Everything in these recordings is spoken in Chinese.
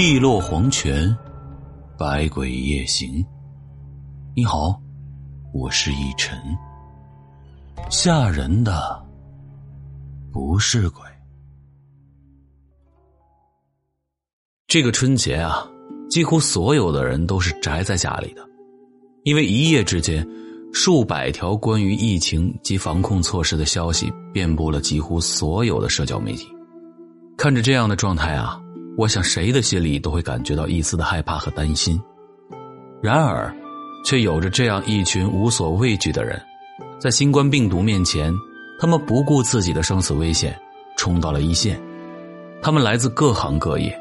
碧落黄泉，百鬼夜行。你好，我是逸尘。吓人的不是鬼。这个春节啊，几乎所有的人都是宅在家里的，因为一夜之间，数百条关于疫情及防控措施的消息遍布了几乎所有的社交媒体。看着这样的状态啊。我想，谁的心里都会感觉到一丝的害怕和担心。然而，却有着这样一群无所畏惧的人，在新冠病毒面前，他们不顾自己的生死危险，冲到了一线。他们来自各行各业。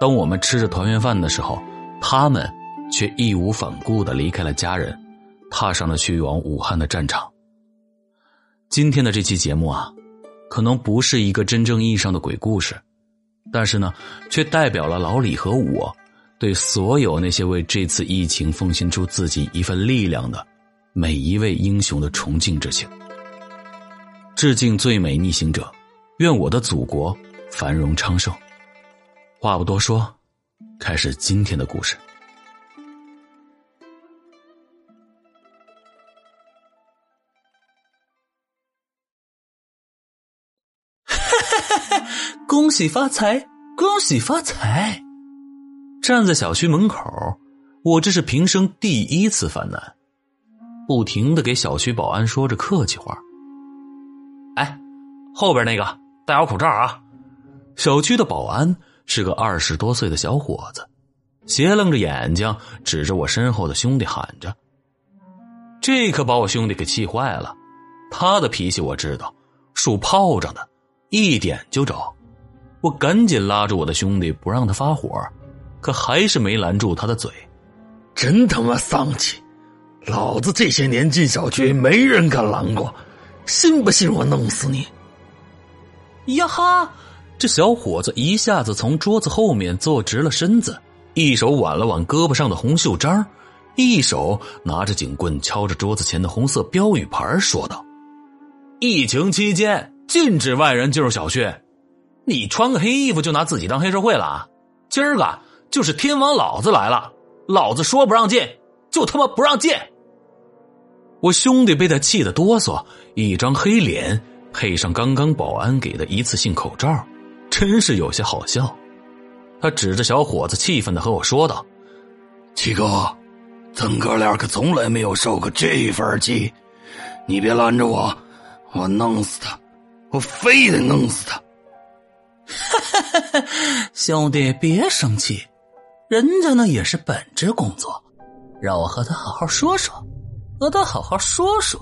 当我们吃着团圆饭的时候，他们却义无反顾的离开了家人，踏上了去往武汉的战场。今天的这期节目啊，可能不是一个真正意义上的鬼故事。但是呢，却代表了老李和我对所有那些为这次疫情奉献出自己一份力量的每一位英雄的崇敬之情。致敬最美逆行者，愿我的祖国繁荣昌盛。话不多说，开始今天的故事。喜发财，恭喜发财！站在小区门口，我这是平生第一次犯难，不停的给小区保安说着客气话。哎，后边那个戴好口罩啊！小区的保安是个二十多岁的小伙子，斜楞着眼睛指着我身后的兄弟喊着。这可把我兄弟给气坏了，他的脾气我知道，属炮仗的，一点就着。我赶紧拉住我的兄弟，不让他发火，可还是没拦住他的嘴。真他妈丧气！老子这些年进小区，没人敢拦过，信不信我弄死你？呀哈！这小伙子一下子从桌子后面坐直了身子，一手挽了挽胳膊上的红袖章，一手拿着警棍敲着桌子前的红色标语牌，说道：“疫情期间禁止外人进入小区。”你穿个黑衣服就拿自己当黑社会了？今儿个就是天王老子来了，老子说不让进，就他妈不让进！我兄弟被他气得哆嗦，一张黑脸配上刚刚保安给的一次性口罩，真是有些好笑。他指着小伙子，气愤的和我说道：“七哥，咱哥俩可从来没有受过这份气，你别拦着我，我弄死他，我非得弄死他！”哈 兄弟，别生气，人家那也是本职工作，让我和他好好说说，和他好好说说。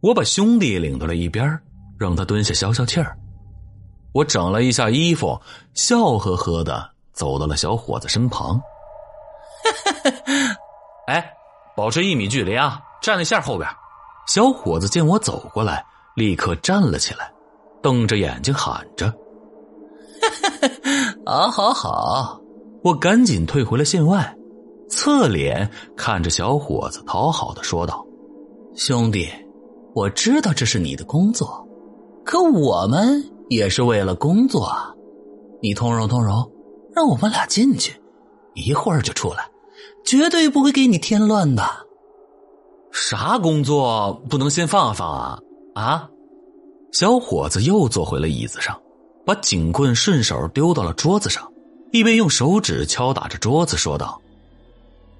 我把兄弟领到了一边，让他蹲下消消气儿。我整了一下衣服，笑呵呵的走到了小伙子身旁。哈 哈哎，保持一米距离啊，站在线后边。小伙子见我走过来，立刻站了起来。瞪着眼睛喊着：“ 好好好！”我赶紧退回了线外，侧脸看着小伙子，讨好的说道：“兄弟，我知道这是你的工作，可我们也是为了工作啊！你通融通融，让我们俩进去，一会儿就出来，绝对不会给你添乱的。啥工作不能先放放啊？啊？”小伙子又坐回了椅子上，把警棍顺手丢到了桌子上，一边用手指敲打着桌子，说道：“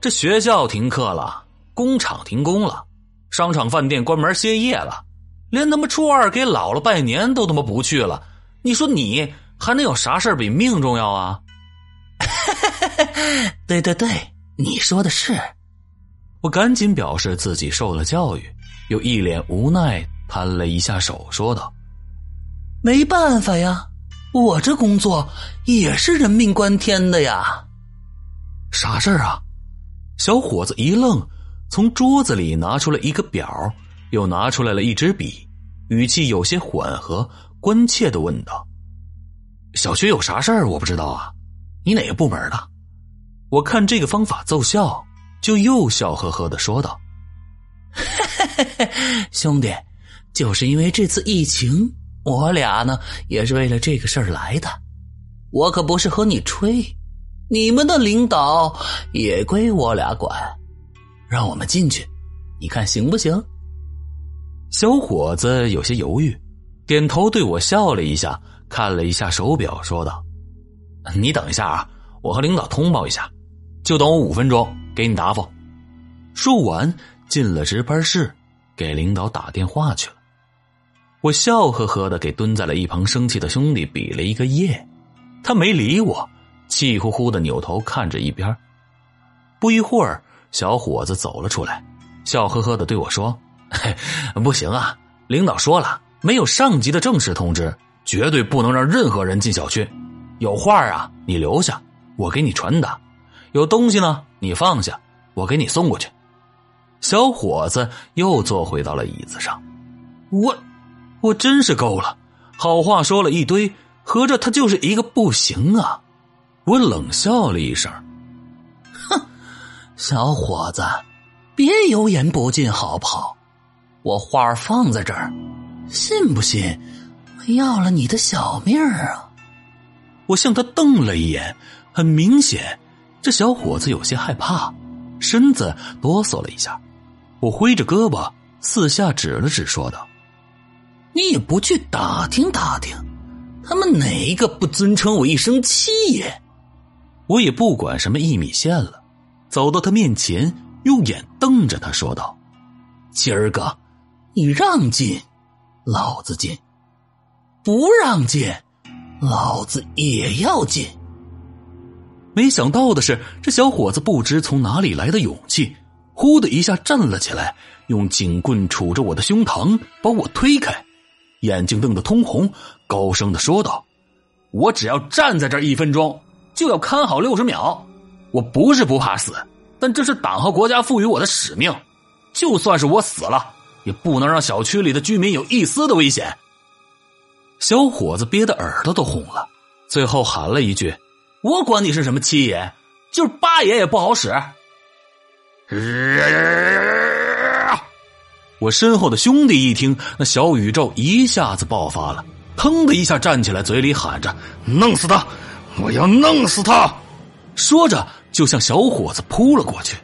这学校停课了，工厂停工了，商场饭店关门歇业了，连他妈初二给姥姥拜年都他妈不去了。你说你还能有啥事比命重要啊？” 对对对，你说的是。我赶紧表示自己受了教育，又一脸无奈。摊了一下手，说道：“没办法呀，我这工作也是人命关天的呀。”啥事儿啊？小伙子一愣，从桌子里拿出了一个表，又拿出来了一支笔，语气有些缓和，关切的问道：“小区有啥事儿？我不知道啊，你哪个部门的？”我看这个方法奏效，就又笑呵呵的说道：“ 兄弟。”就是因为这次疫情，我俩呢也是为了这个事儿来的。我可不是和你吹，你们的领导也归我俩管，让我们进去，你看行不行？小伙子有些犹豫，点头对我笑了一下，看了一下手表，说道：“你等一下啊，我和领导通报一下，就等我五分钟，给你答复。”说完，进了值班室，给领导打电话去了。我笑呵呵的给蹲在了一旁生气的兄弟比了一个耶，他没理我，气呼呼的扭头看着一边。不一会儿，小伙子走了出来，笑呵呵的对我说：“不行啊，领导说了，没有上级的正式通知，绝对不能让任何人进小区。有话啊，你留下，我给你传达；有东西呢，你放下，我给你送过去。”小伙子又坐回到了椅子上，我。我真是够了，好话说了一堆，合着他就是一个不行啊！我冷笑了一声，哼，小伙子，别油盐不进好不好？我话放在这儿，信不信我要了你的小命啊？我向他瞪了一眼，很明显，这小伙子有些害怕，身子哆嗦了一下。我挥着胳膊四下指了指，说道。你也不去打听打听，他们哪一个不尊称我一声七爷？我也不管什么一米线了，走到他面前，用眼瞪着他说道：“今儿个，你让进，老子进；不让进，老子也要进。”没想到的是，这小伙子不知从哪里来的勇气，呼的一下站了起来，用警棍杵着我的胸膛，把我推开。眼睛瞪得通红，高声的说道：“我只要站在这一分钟，就要看好六十秒。我不是不怕死，但这是党和国家赋予我的使命。就算是我死了，也不能让小区里的居民有一丝的危险。”小伙子憋得耳朵都红了，最后喊了一句：“我管你是什么七爷，就是八爷也不好使。”我身后的兄弟一听，那小宇宙一下子爆发了，腾的一下站起来，嘴里喊着：“弄死他！我要弄死他！”说着就向小伙子扑了过去。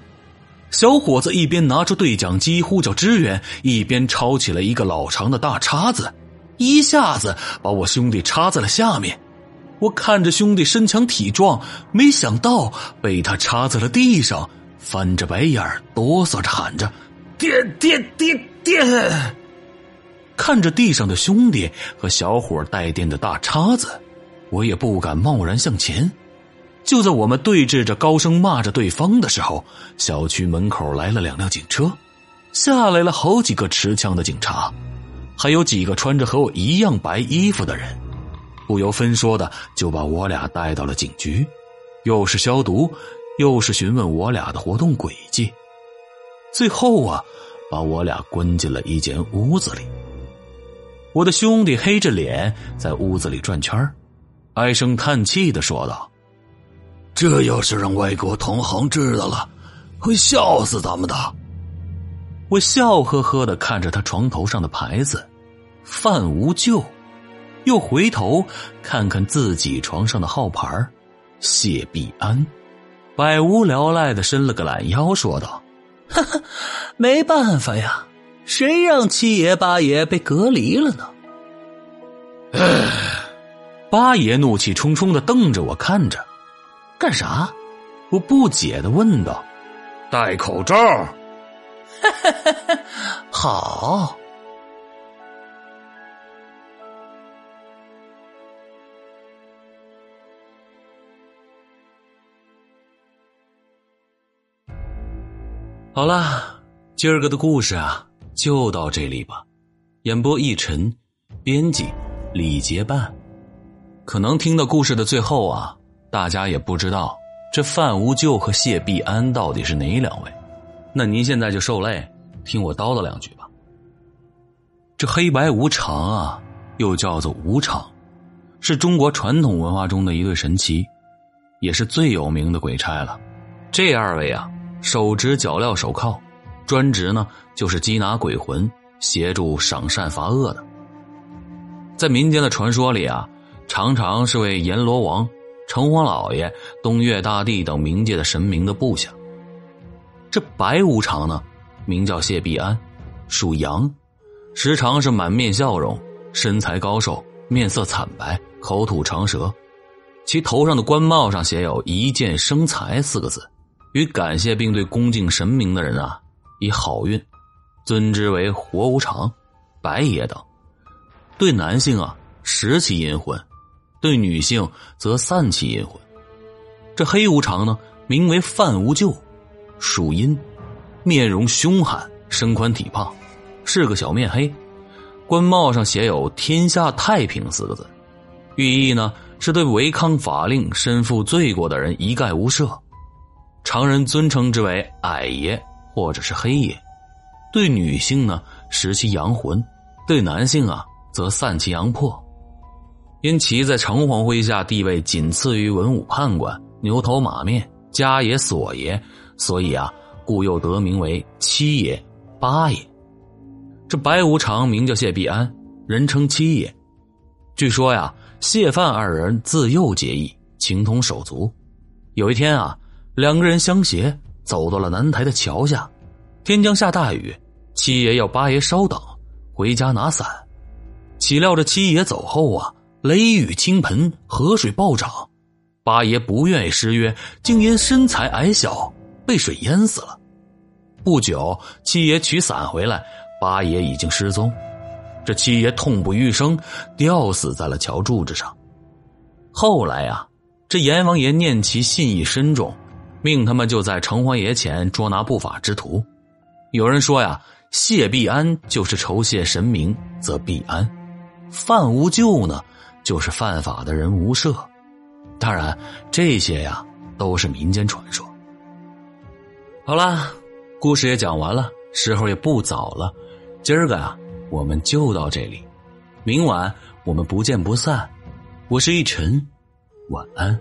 小伙子一边拿出对讲机呼叫支援，一边抄起了一个老长的大叉子，一下子把我兄弟插在了下面。我看着兄弟身强体壮，没想到被他插在了地上，翻着白眼哆嗦着喊着：“爹爹爹！”电！看着地上的兄弟和小伙带电的大叉子，我也不敢贸然向前。就在我们对峙着、高声骂着对方的时候，小区门口来了两辆警车，下来了好几个持枪的警察，还有几个穿着和我一样白衣服的人，不由分说的就把我俩带到了警局，又是消毒，又是询问我俩的活动轨迹，最后啊。把我俩关进了一间屋子里。我的兄弟黑着脸在屋子里转圈唉声叹气的说道：“这要是让外国同行知道了，会笑死咱们的。”我笑呵呵的看着他床头上的牌子“范无咎”，又回头看看自己床上的号牌“谢必安”，百无聊赖的伸了个懒腰，说道。哈哈，没办法呀，谁让七爷八爷被隔离了呢？八爷怒气冲冲的瞪着我看着，干啥？我不解的问道。戴口罩。哈哈好。好了，今儿个的故事啊，就到这里吧。演播：一晨，编辑：李结伴。可能听到故事的最后啊，大家也不知道这范无咎和谢必安到底是哪两位。那您现在就受累，听我叨叨两句吧。这黑白无常啊，又叫做无常，是中国传统文化中的一对神奇，也是最有名的鬼差了。这二位啊。手执脚镣手铐，专职呢就是缉拿鬼魂，协助赏善罚恶的。在民间的传说里啊，常常是为阎罗王城隍老爷、东岳大帝等冥界的神明的部下。这白无常呢，名叫谢必安，属羊，时常是满面笑容，身材高瘦，面色惨白，口吐长舌。其头上的官帽上写有一键生财四个字，与感谢并对恭敬神明的人啊，以好运，尊之为活无常、白爷等。对男性啊，十起阴魂；对女性则散起阴魂。这黑无常呢，名为范无咎。属阴，面容凶悍，身宽体胖，是个小面黑。官帽上写有“天下太平”四个字，寓意呢是对违抗法令、身负罪过的人一概无赦。常人尊称之为矮爷或者是黑爷。对女性呢，食其阳魂；对男性啊，则散其阳魄。因其在城隍麾下地位仅次于文武判官、牛头马面、家爷、锁爷。所以啊，故又得名为七爷、八爷。这白无常名叫谢必安，人称七爷。据说呀，谢范二人自幼结义，情同手足。有一天啊，两个人相携走到了南台的桥下，天将下大雨，七爷要八爷稍等，回家拿伞。岂料这七爷走后啊，雷雨倾盆，河水暴涨，八爷不愿意失约，竟因身材矮小。被水淹死了。不久，七爷取伞回来，八爷已经失踪。这七爷痛不欲生，吊死在了桥柱子上。后来啊，这阎王爷念其信义深重，命他们就在城隍爷前捉拿不法之徒。有人说呀，谢必安就是酬谢神明则必安，犯无咎呢，就是犯法的人无赦。当然，这些呀都是民间传说。好啦，故事也讲完了，时候也不早了，今儿个啊，我们就到这里，明晚我们不见不散。我是一晨，晚安。